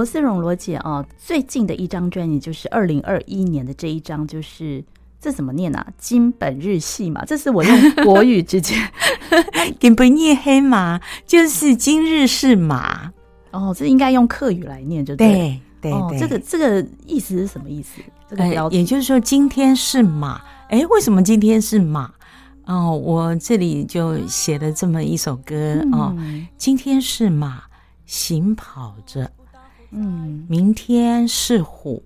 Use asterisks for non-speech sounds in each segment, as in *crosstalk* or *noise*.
罗思荣罗姐啊，最近的一张专辑就是二零二一年的这一张，就是这怎么念啊？今本日系嘛，这是我用国语直接。*laughs* 今本日黑马就是今日是马哦，这应该用客语来念就对。对对对，哦、这个这个意思是什么意思？这个呃、也就是说今天是马。哎，为什么今天是马？哦，我这里就写了这么一首歌、嗯、哦，今天是马行跑着。嗯，明天是虎，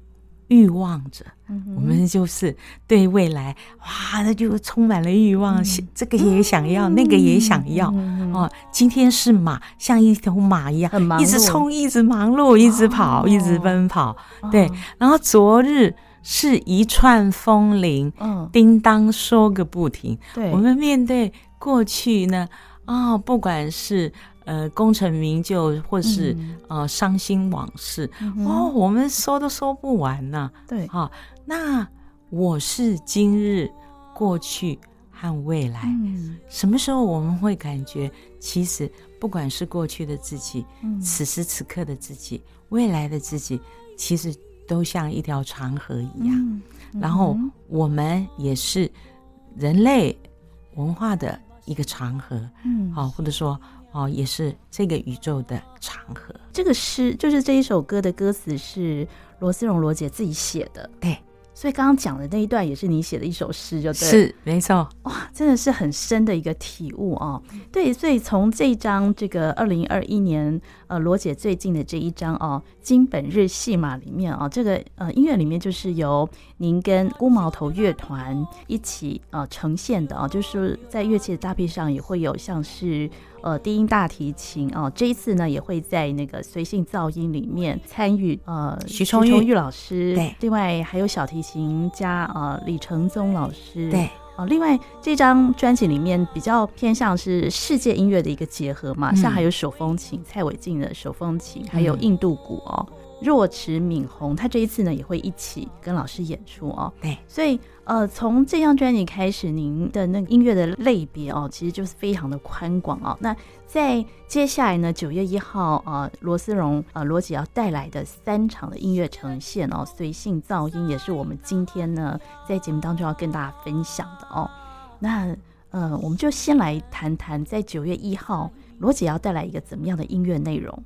欲望着。嗯、我们就是对未来，哇，那就充满了欲望，嗯、这个也想要，嗯、那个也想要。嗯、哦，今天是马，像一头马一样，一直冲，一直忙碌，一直跑，哦、一直奔跑。哦、对，然后昨日是一串风铃，嗯，叮当说个不停。对，我们面对过去呢，啊、哦，不管是。呃，功成名就，或是、嗯、呃伤心往事，嗯、哦，我们说都说不完呐、啊。对，好、哦，那我是今日、过去和未来。嗯、什么时候我们会感觉，其实不管是过去的自己，嗯、此时此刻的自己，未来的自己，其实都像一条长河一样。然后我们也是人类文化的一个长河。嗯，好、哦，或者说。哦，也是这个宇宙的长河。这个诗就是这一首歌的歌词是罗思荣罗姐自己写的，对。所以刚刚讲的那一段也是你写的一首诗，就对，是没错。哇，真的是很深的一个体悟哦。对，所以从这一张这个二零二一年呃罗姐最近的这一张哦，金本日戏码里面啊、哦，这个呃音乐里面就是由您跟孤毛头乐团一起呃呈现的啊、哦，就是在乐器的搭配上也会有像是。呃，低音大提琴哦，这一次呢也会在那个随性噪音里面参与。呃，徐崇玉老师，对，另外还有小提琴家呃李承宗老师，对，哦，另外这张专辑里面比较偏向是世界音乐的一个结合嘛，嗯、像还有手风琴，蔡伟静的手风琴，还有印度鼓哦。嗯若池敏宏，他这一次呢也会一起跟老师演出哦。对，所以呃，从这张专辑开始，您的那个音乐的类别哦，其实就是非常的宽广哦。那在接下来呢，九月一号呃，罗思荣呃罗姐要带来的三场的音乐呈现哦，随性噪音也是我们今天呢在节目当中要跟大家分享的哦。那呃，我们就先来谈谈在九月一号罗姐要带来一个怎么样的音乐内容。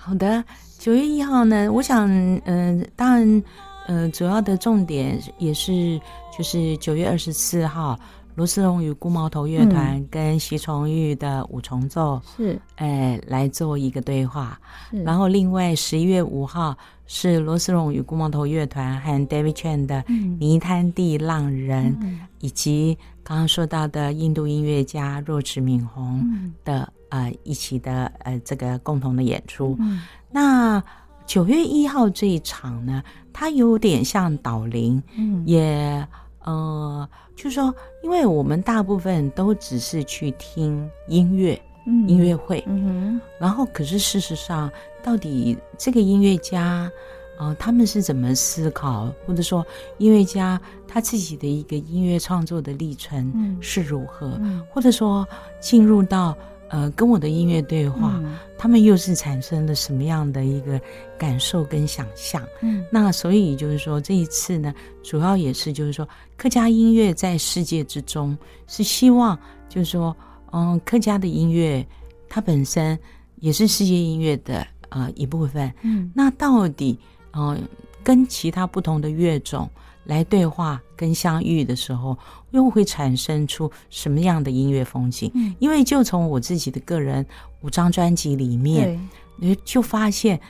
好的，九月一号呢，我想，嗯、呃，当然，呃，主要的重点也是就是九月二十四号，罗斯荣与孤毛头乐团跟席崇玉的五重奏是，哎，来做一个对话。是然后另外十一月五号是罗斯荣与孤毛头乐团和 David Chen 的泥滩地浪人，嗯、以及刚刚说到的印度音乐家若池敏宏的。嗯呃，一起的呃，这个共同的演出。嗯、那九月一号这一场呢，它有点像导聆，嗯，也呃，就是说，因为我们大部分都只是去听音乐，嗯，音乐会，嗯哼，然后可是事实上，到底这个音乐家，呃，他们是怎么思考，或者说音乐家他自己的一个音乐创作的历程是如何，嗯、或者说进入到。呃，跟我的音乐对话，嗯、他们又是产生了什么样的一个感受跟想象？嗯，那所以就是说，这一次呢，主要也是就是说，客家音乐在世界之中是希望就是说，嗯，客家的音乐它本身也是世界音乐的呃一部分。嗯，那到底嗯、呃，跟其他不同的乐种。来对话跟相遇的时候，又会产生出什么样的音乐风景？嗯，因为就从我自己的个人五张专辑里面，你对就发现，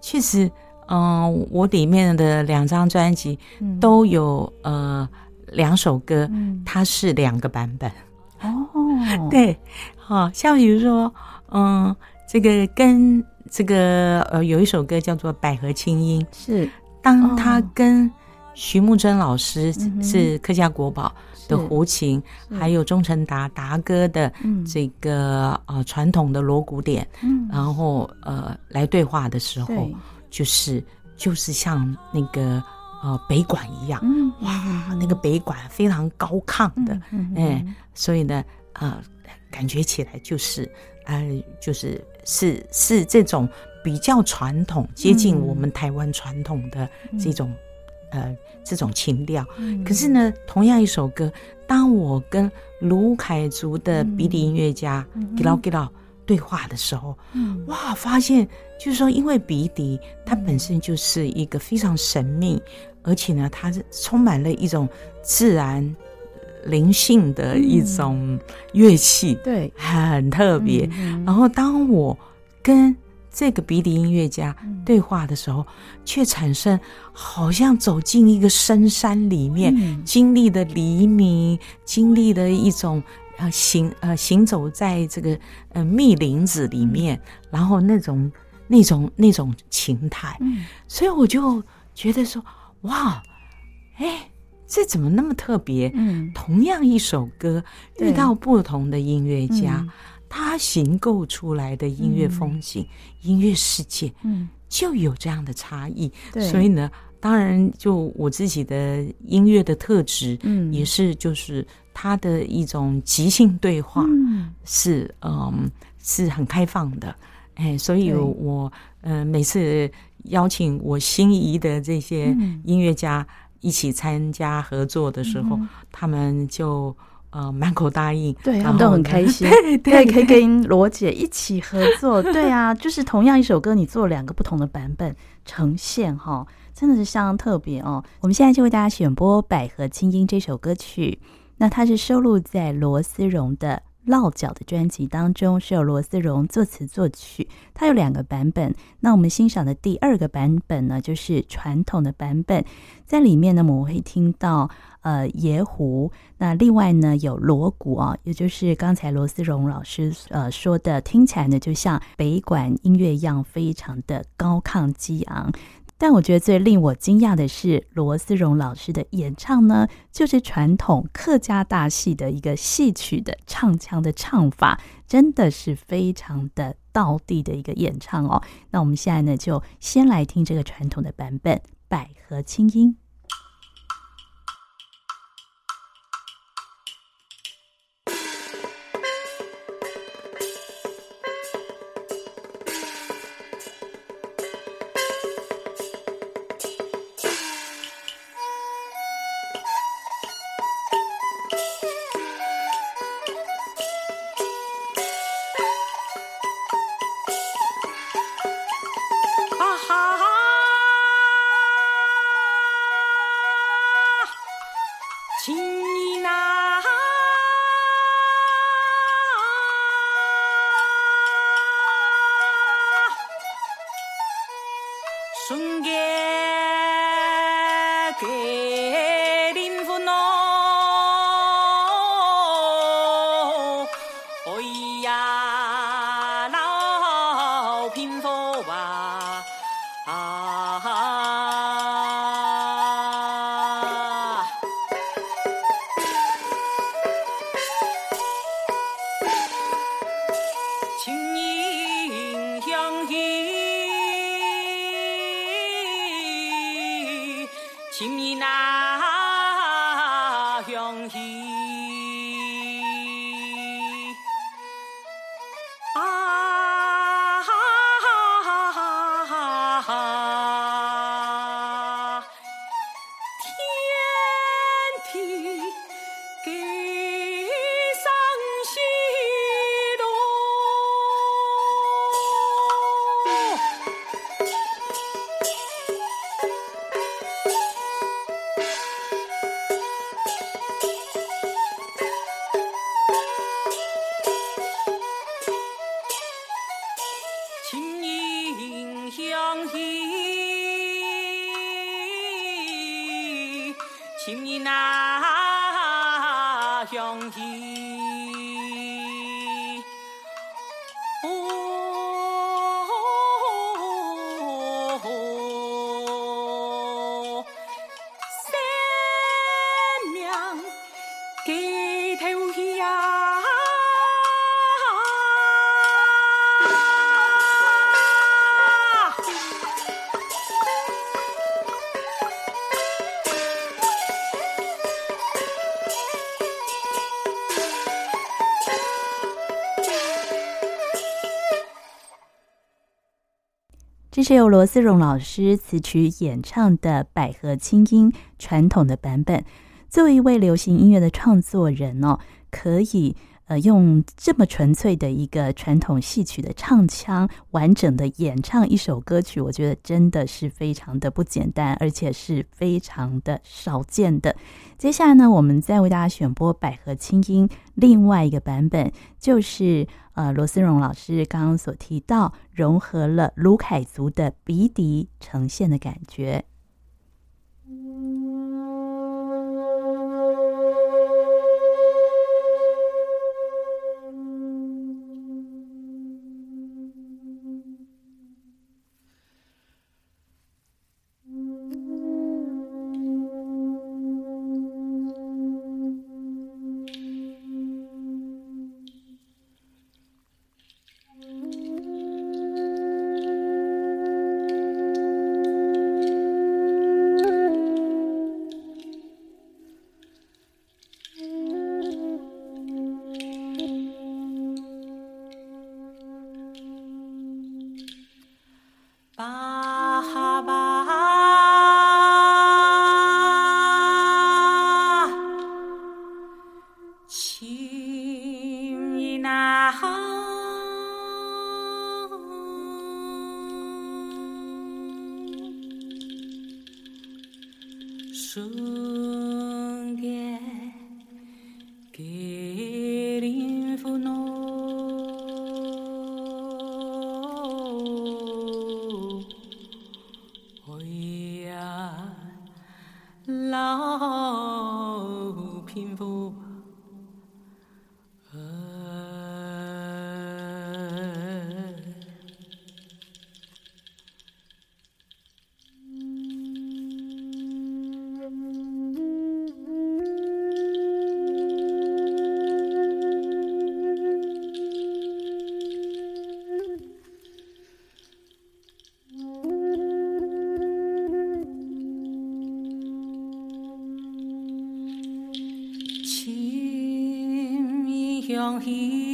确实，嗯、呃，我里面的两张专辑都有、嗯、呃两首歌，嗯、它是两个版本。哦，*laughs* 对，好像比如说，嗯、呃，这个跟这个呃有一首歌叫做《百合清音》，是。当它跟。徐木真老师是客家国宝，的胡琴，还有钟成达达哥的这个呃传统的锣鼓点，嗯，然后呃来对话的时候，就是就是像那个呃北管一样，哇，那个北管非常高亢的，哎，所以呢，呃，感觉起来就是呃就是是是这种比较传统，接近我们台湾传统的这种。呃，这种情调，可是呢，同样一首歌，当我跟卢凯族的鼻笛音乐家吉劳吉劳对话的时候，哇，发现就是说，因为鼻笛它本身就是一个非常神秘，而且呢，它是充满了一种自然灵性的一种乐器，对，很特别。然后，当我跟这个鼻笛音乐家对话的时候，却产生好像走进一个深山里面，经历的黎明，经历的一种呃行呃行走在这个呃密林子里面，然后那种那种那种情态，所以我就觉得说，哇，哎，这怎么那么特别？嗯，同样一首歌，遇到不同的音乐家。他形构出来的音乐风景、嗯、音乐世界，嗯，就有这样的差异。对，所以呢，当然，就我自己的音乐的特质，嗯，也是就是他的一种即兴对话，嗯，是嗯是很开放的。哎，所以我呃、每次邀请我心仪的这些音乐家一起参加合作的时候，嗯、他们就。呃，满口答应，对，他们都很开心，*laughs* 对，对，可以跟罗姐一起合作，*laughs* 对啊，就是同样一首歌，你做两个不同的版本呈现，哈，真的是相当特别哦。我们现在就为大家选播《百合清音》这首歌曲，那它是收录在罗思荣的。落脚的专辑当中是由罗思荣作词作曲，它有两个版本。那我们欣赏的第二个版本呢，就是传统的版本，在里面呢，我们会听到呃椰胡，那另外呢有锣鼓啊，也就是刚才罗思荣老师呃说的，听起来呢就像北管音乐一样，非常的高亢激昂。但我觉得最令我惊讶的是罗思荣老师的演唱呢，就是传统客家大戏的一个戏曲的唱腔的唱法，真的是非常的道地的一个演唱哦。那我们现在呢，就先来听这个传统的版本《百合清音》。天荒。兄弟请你呐兄弟是由罗思荣老师词曲演唱的百合清音传统的版本。作为一位流行音乐的创作人哦，可以。呃，用这么纯粹的一个传统戏曲的唱腔，完整的演唱一首歌曲，我觉得真的是非常的不简单，而且是非常的少见的。接下来呢，我们再为大家选播百合清音另外一个版本，就是呃罗思荣老师刚刚所提到，融合了卢凯族的鼻笛呈现的感觉。八希望。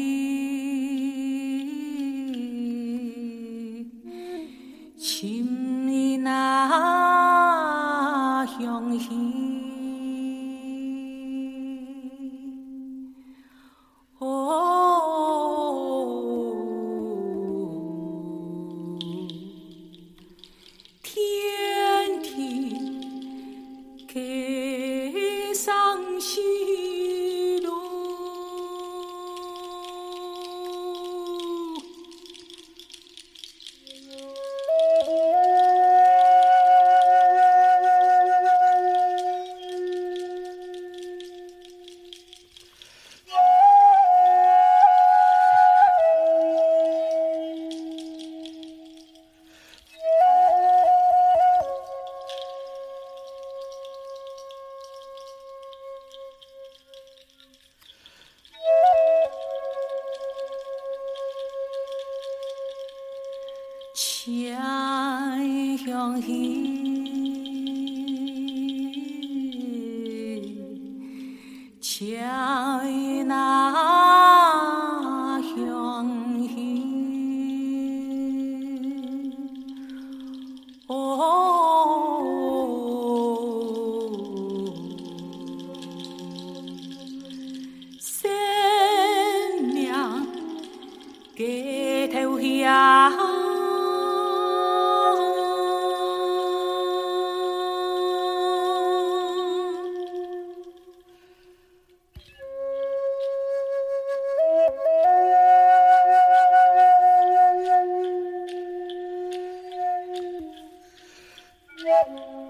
Yeah.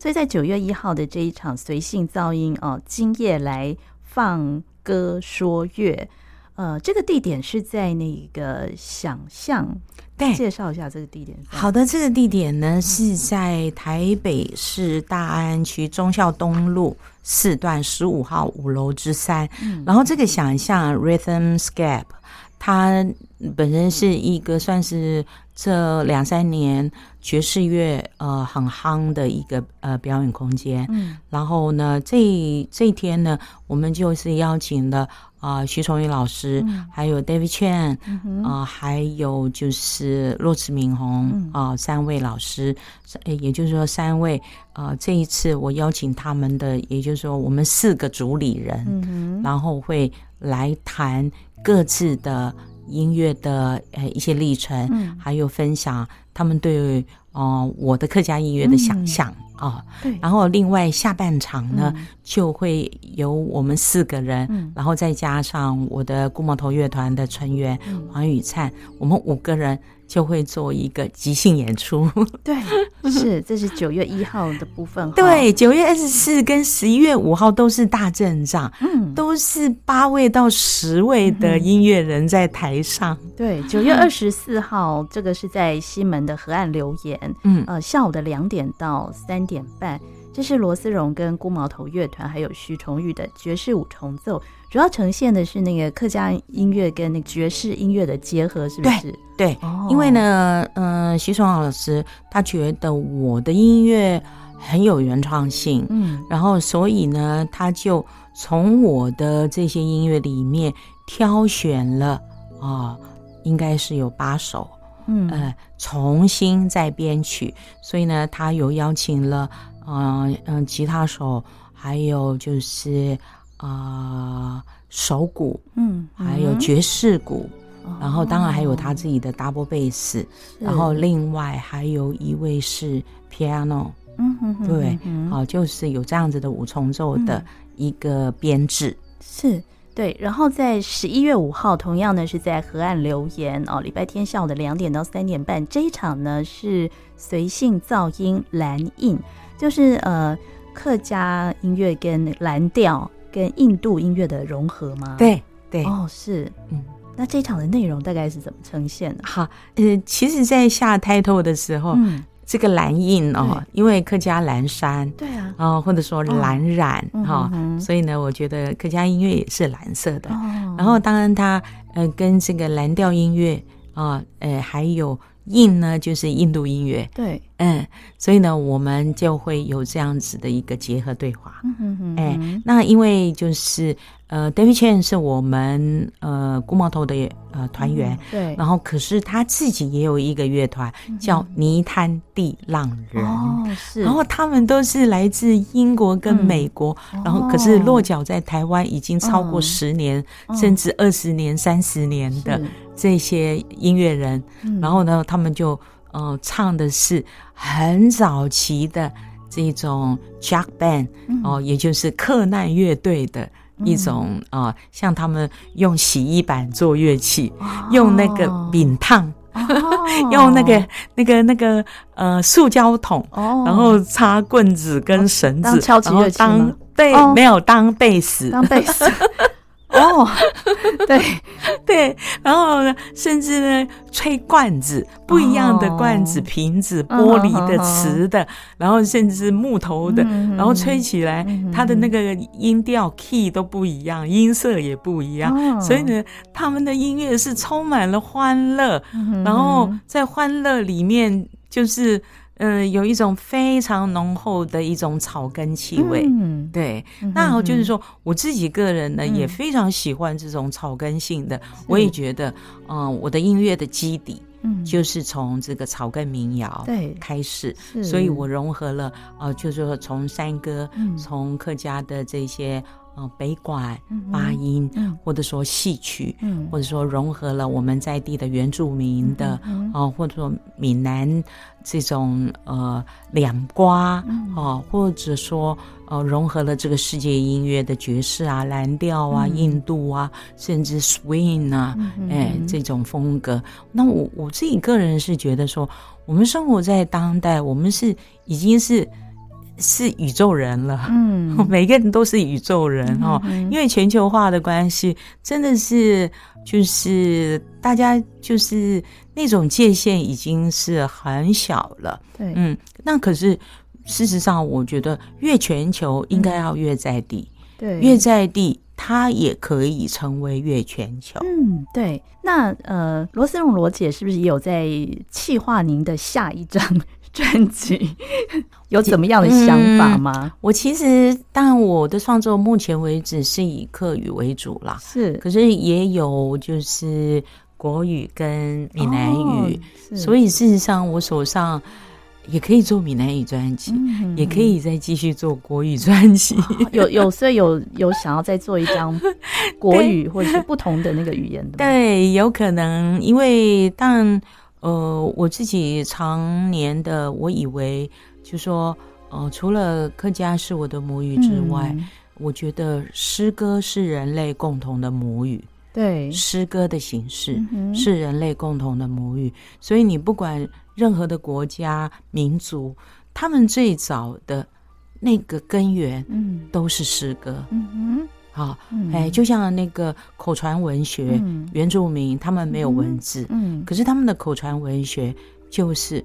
所以在九月一号的这一场随性噪音哦，今夜来放歌说乐，呃，这个地点是在那个想象，对，介绍一下这个地点。好的，这个地点呢是在台北市大安区忠孝东路四段十五号五楼之三，嗯，然后这个想象 Rhythmscape，它本身是一个算是。这两三年爵士乐呃很夯的一个呃表演空间，嗯，然后呢这这一天呢，我们就是邀请了啊、呃、徐崇宇老师，嗯、还有 David Chan，啊、嗯呃、还有就是洛驰敏宏啊、嗯。呃、三位老师，也就是说三位啊、呃、这一次我邀请他们的，也就是说我们四个主理人，嗯，然后会来谈各自的。音乐的呃一些历程，嗯，还有分享他们对呃我的客家音乐的想象啊，对。然后另外下半场呢，嗯、就会由我们四个人、嗯，然后再加上我的顾毛头乐团的成员黄宇灿，我们五个人。就会做一个即兴演出，*laughs* 对，是，这是九月一号的部分。对，九月二十四跟十一月五号都是大阵仗，嗯，都是八位到十位的音乐人在台上。嗯、对，九月二十四号、嗯，这个是在西门的河岸留言，嗯，呃，下午的两点到三点半，这是罗思荣跟孤毛头乐团还有徐崇玉的爵士五重奏。主要呈现的是那个客家音乐跟那个爵士音乐的结合，是不是？对，对 oh. 因为呢，嗯、呃，徐崇老师他觉得我的音乐很有原创性，嗯，然后所以呢，他就从我的这些音乐里面挑选了啊、呃，应该是有八首，嗯，呃，重新再编曲，所以呢，他有邀请了，嗯、呃、嗯，吉他手，还有就是。啊、呃，手鼓，嗯，还有爵士鼓，嗯，然后当然还有他自己的 double bass，然后另外还有一位是 piano，嗯哼哼，对，好，就是有这样子的五重奏的一个编制，嗯，是对。然后在十一月五号，同样呢是在河岸留言哦，礼拜天下午的两点到三点半，这一场呢是随性噪音蓝印，就是呃客家音乐跟蓝调。跟印度音乐的融合吗？对对。哦，是。嗯，那这一场的内容大概是怎么呈现的？好，呃，其实，在下 title 的时候，嗯，这个蓝印哦，因为客家蓝山，对啊，哦，或者说蓝染哈、哦嗯，所以呢，我觉得客家音乐也是蓝色的。哦、然后，当然它呃跟这个蓝调音乐啊、哦，呃，还有印呢，就是印度音乐，对，嗯，所以呢，我们就会有这样子的一个结合对话。嗯哼哼，哎，那因为就是。呃，David Chen 是我们呃菇毛头的呃团员，嗯，对。然后，可是他自己也有一个乐团，嗯，叫泥滩地浪人。哦，是。然后他们都是来自英国跟美国，嗯，然后可是落脚在台湾已经超过十年，嗯，甚至二十年，嗯，三十年的这些音乐人。然后呢，他们就呃唱的是很早期的这种 Jack Band，嗯，哦，也就是克难乐队的。一种啊、呃，像他们用洗衣板做乐器，哦、用那个饼烫，哦、*laughs* 用那个那个那个呃塑胶桶、哦，然后插棍子跟绳子，然后当对、哦，没有当贝斯，当贝斯。*laughs* 哦，*laughs* 对。对，然后呢，甚至呢，吹罐子，不一样的罐子、瓶子，玻璃的、瓷的，然后甚至是木头的，然后吹起来，它的那个音调 key 都不一样，音色也不一样，所以呢，他们的音乐是充满了欢乐，然后在欢乐里面就是。嗯、呃，有一种非常浓厚的一种草根气味，嗯，对。嗯、那好，就是说我自己个人呢、嗯，也非常喜欢这种草根性的。我也觉得，嗯、呃，我的音乐的基底，嗯，就是从这个草根民谣对开始，所以我融合了，呃，就是说从山歌，从客家的这些。呃北管八音，嗯、或者说戏曲，嗯、或者说融合了我们在地的原住民的，啊、嗯呃，或者说闽南这种呃两瓜，啊、呃，或者说呃融合了这个世界音乐的爵士啊、蓝调啊、嗯、印度啊，甚至 swing 啊，哎、嗯，这种风格。那我我自己个人是觉得说，我们生活在当代，我们是已经是。是宇宙人了，嗯，*laughs* 每个人都是宇宙人哦，因为全球化的关系，真的是就是大家就是那种界限已经是很小了，对，嗯，那可是事实上，我觉得越全球应该要越在地，对，越在地，它也可以成为越全球，嗯，对。那呃，罗斯荣罗姐是不是也有在企划您的下一张？*laughs* 专辑 *laughs* 有怎么样的想法吗？嗯、我其实，当然，我的创作目前为止是以客语为主啦，是，可是也有就是国语跟闽南语，哦、所以事实上，我手上也可以做闽南语专辑，嗯、也可以再继续做国语专辑。哦、有有，所以有有想要再做一张 *laughs* 国语或者是不同的那个语言的？对，有可能，因为当然。呃，我自己常年的，我以为就说，呃，除了客家是我的母语之外，嗯、我觉得诗歌是人类共同的母语。对，诗歌的形式是人类共同的母语，嗯、所以你不管任何的国家民族，他们最早的那个根源，嗯，都是诗歌。嗯哼。好，哎，就像那个口传文学，嗯、原住民他们没有文字，嗯，嗯，可是他们的口传文学就是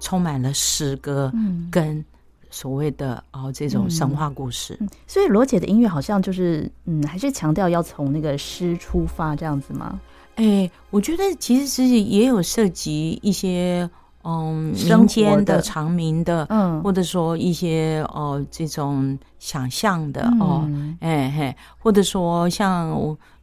充满了诗歌，跟所谓的哦这种神话故事。所以罗姐的音乐好像就是，嗯，还是强调要从那个诗出发这样子吗？哎，我觉得其实是也有涉及一些。嗯，民间的、长鸣的，嗯，或者说一些哦、呃，这种想象的哦，哎嘿，或者说像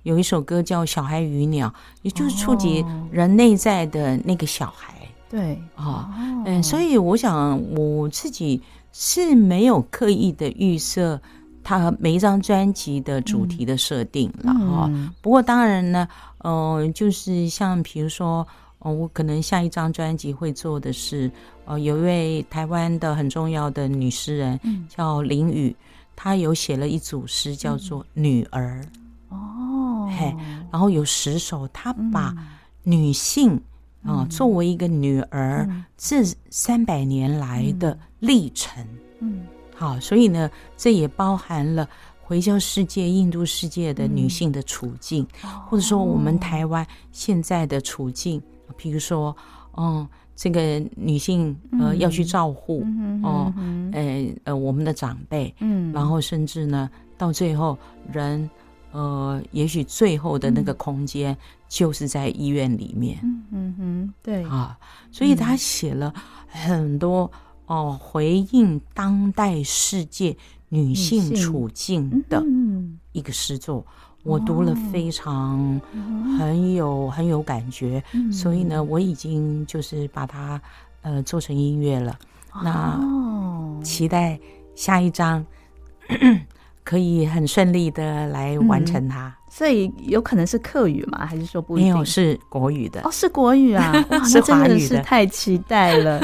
有一首歌叫《小孩与鸟》，也就是触及人内在的那个小孩，对。啊，嗯，所以我想我自己是没有刻意的预设他每一张专辑的主题的设定了哈。不过当然呢，嗯、呃，就是像比如说。哦，我可能下一张专辑会做的是，呃，有一位台湾的很重要的女诗人，嗯、叫林语，她有写了一组诗，叫做《女儿》。哦，嘿，然后有十首，她把女性啊、作为一个女儿这三百年来的历程。嗯，好，所以呢，这也包含了回教世界、印度世界的女性的处境，嗯、或者说我们台湾现在的处境。比如说，嗯，这个女性呃要去照顾哦，呃呃我们的长辈，嗯，然后甚至呢，到最后人呃，也许最后的那个空间就是在医院里面，嗯嗯嗯，对。啊，所以他写了很多哦，回应当代世界女性处境的一个诗作。我读了非常很有很有感觉，所以呢，我已经就是把它呃做成音乐了。那期待下一张可以很顺利的来完成它。所以有可能是客语吗？还是说不一定？没有，是国语的。哦，是国语啊！*laughs* 哇，那真的是太期待了。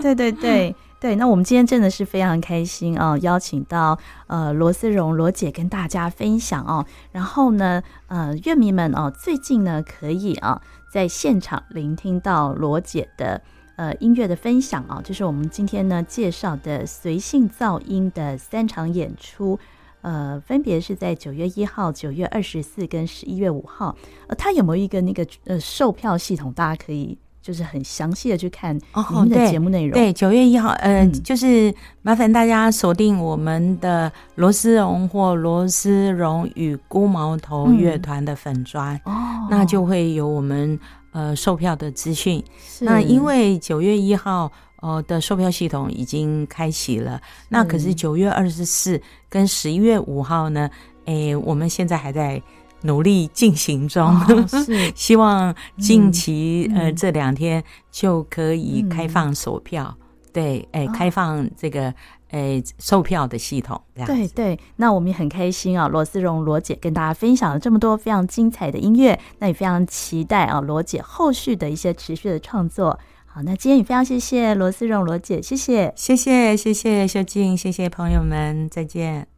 对 *laughs* 对对。对，那我们今天真的是非常开心啊！邀请到呃罗思荣罗姐跟大家分享哦。然后呢，呃，乐迷们哦，最近呢可以啊在现场聆听到罗姐的呃音乐的分享啊，就是我们今天呢介绍的随性噪音的三场演出，呃，分别是在九月一号、九月二十四跟十一月五号。呃，它有没有一个那个呃售票系统？大家可以。就是很详细的去看我们的节目内容。对，九月一号，呃，嗯、就是麻烦大家锁定我们的罗斯荣或罗斯荣与孤毛头乐团的粉专，嗯、哦，那就会有我们呃售票的资讯。是那因为九月一号哦的售票系统已经开启了，那可是九月二十四跟十一月五号呢，哎，我们现在还在。努力进行中，哦、是 *laughs* 希望近期、嗯、呃这两天就可以开放售票。嗯、对，哎，开放这个诶售票的系统。对对，那我们也很开心啊，罗思荣罗姐跟大家分享了这么多非常精彩的音乐，那也非常期待啊罗姐后续的一些持续的创作。好，那今天也非常谢谢罗思荣罗姐，谢谢，谢谢，谢谢秀静，谢谢朋友们，再见。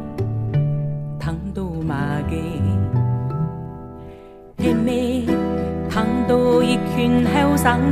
豆一群好声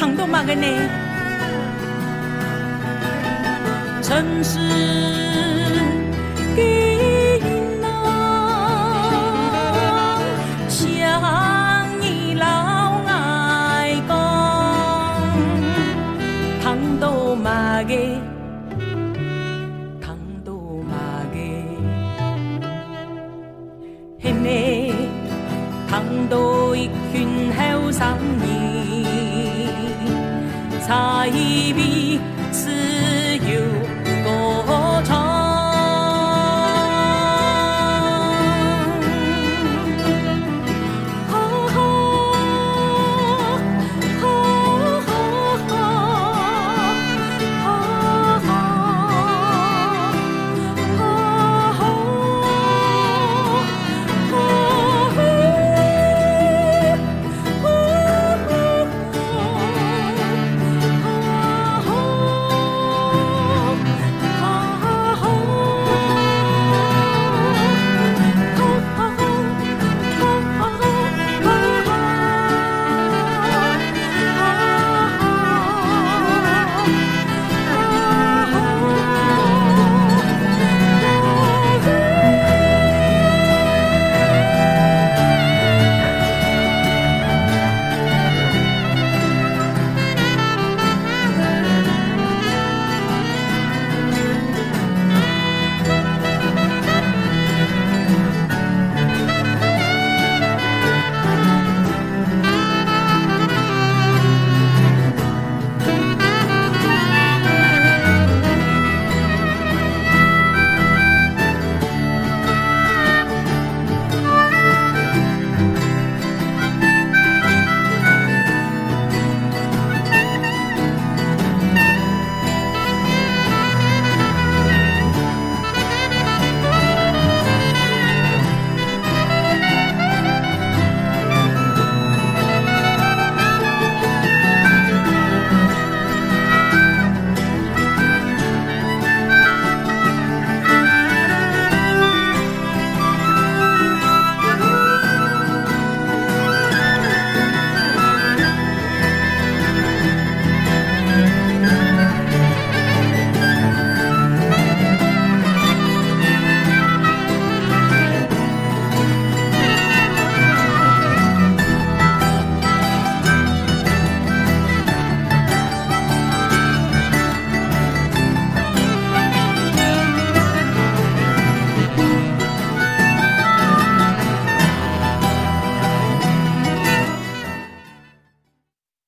音，彩笔。城市的一，笔。